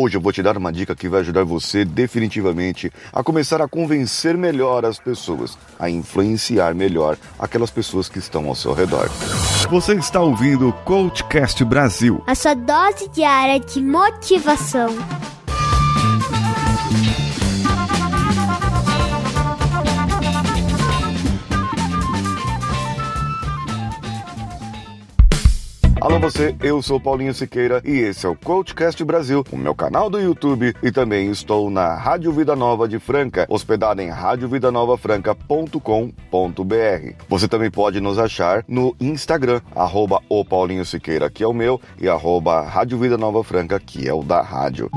Hoje eu vou te dar uma dica que vai ajudar você definitivamente a começar a convencer melhor as pessoas, a influenciar melhor aquelas pessoas que estão ao seu redor. Você está ouvindo o Coachcast Brasil a sua dose diária de motivação. Alô você, eu sou Paulinho Siqueira e esse é o Coachcast Brasil, o meu canal do YouTube e também estou na Rádio Vida Nova de Franca, hospedada em radiovidanovafranca.com.br. Você também pode nos achar no Instagram, arroba o Paulinho Siqueira, que é o meu, e arroba Rádio Vida Nova Franca, que é o da rádio.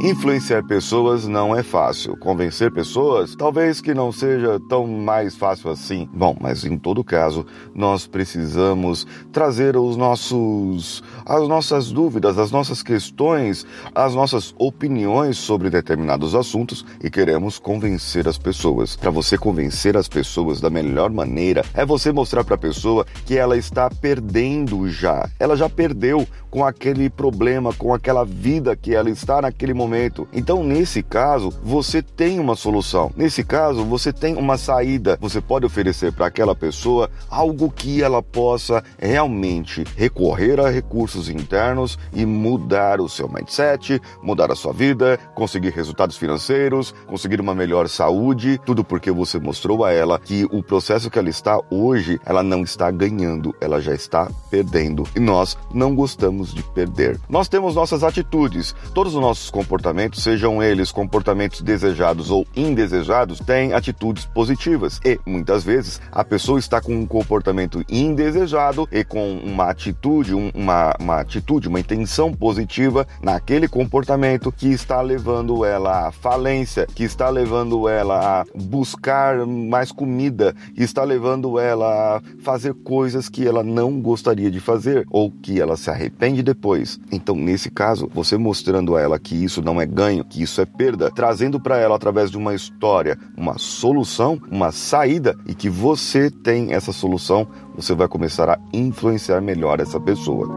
Influenciar pessoas não é fácil. Convencer pessoas, talvez que não seja tão mais fácil assim. Bom, mas em todo caso, nós precisamos trazer os nossos as nossas dúvidas, as nossas questões, as nossas opiniões sobre determinados assuntos e queremos convencer as pessoas. Para você convencer as pessoas da melhor maneira é você mostrar para a pessoa que ela está perdendo já. Ela já perdeu com aquele problema, com aquela vida que ela está naquele momento momento. Então, nesse caso, você tem uma solução. Nesse caso, você tem uma saída. Você pode oferecer para aquela pessoa algo que ela possa realmente recorrer a recursos internos e mudar o seu mindset, mudar a sua vida, conseguir resultados financeiros, conseguir uma melhor saúde, tudo porque você mostrou a ela que o processo que ela está hoje, ela não está ganhando, ela já está perdendo. E nós não gostamos de perder. Nós temos nossas atitudes, todos os nossos comportamentos comportamentos, sejam eles comportamentos desejados ou indesejados, têm atitudes positivas. E muitas vezes a pessoa está com um comportamento indesejado e com uma atitude, uma, uma atitude, uma intenção positiva naquele comportamento que está levando ela à falência, que está levando ela a buscar mais comida, está levando ela a fazer coisas que ela não gostaria de fazer ou que ela se arrepende depois. Então, nesse caso, você mostrando a ela que isso não é ganho, que isso é perda, trazendo para ela através de uma história uma solução, uma saída e que você tem essa solução, você vai começar a influenciar melhor essa pessoa.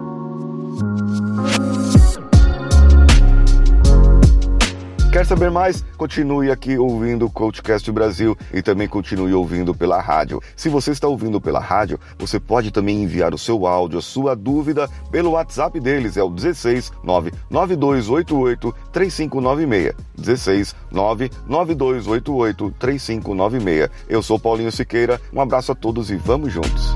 Quer saber mais? Continue aqui ouvindo o Coachcast Brasil e também continue ouvindo pela rádio. Se você está ouvindo pela rádio, você pode também enviar o seu áudio, a sua dúvida pelo WhatsApp deles, é o 16 99288 3596. 16 99288 3596. Eu sou Paulinho Siqueira, um abraço a todos e vamos juntos.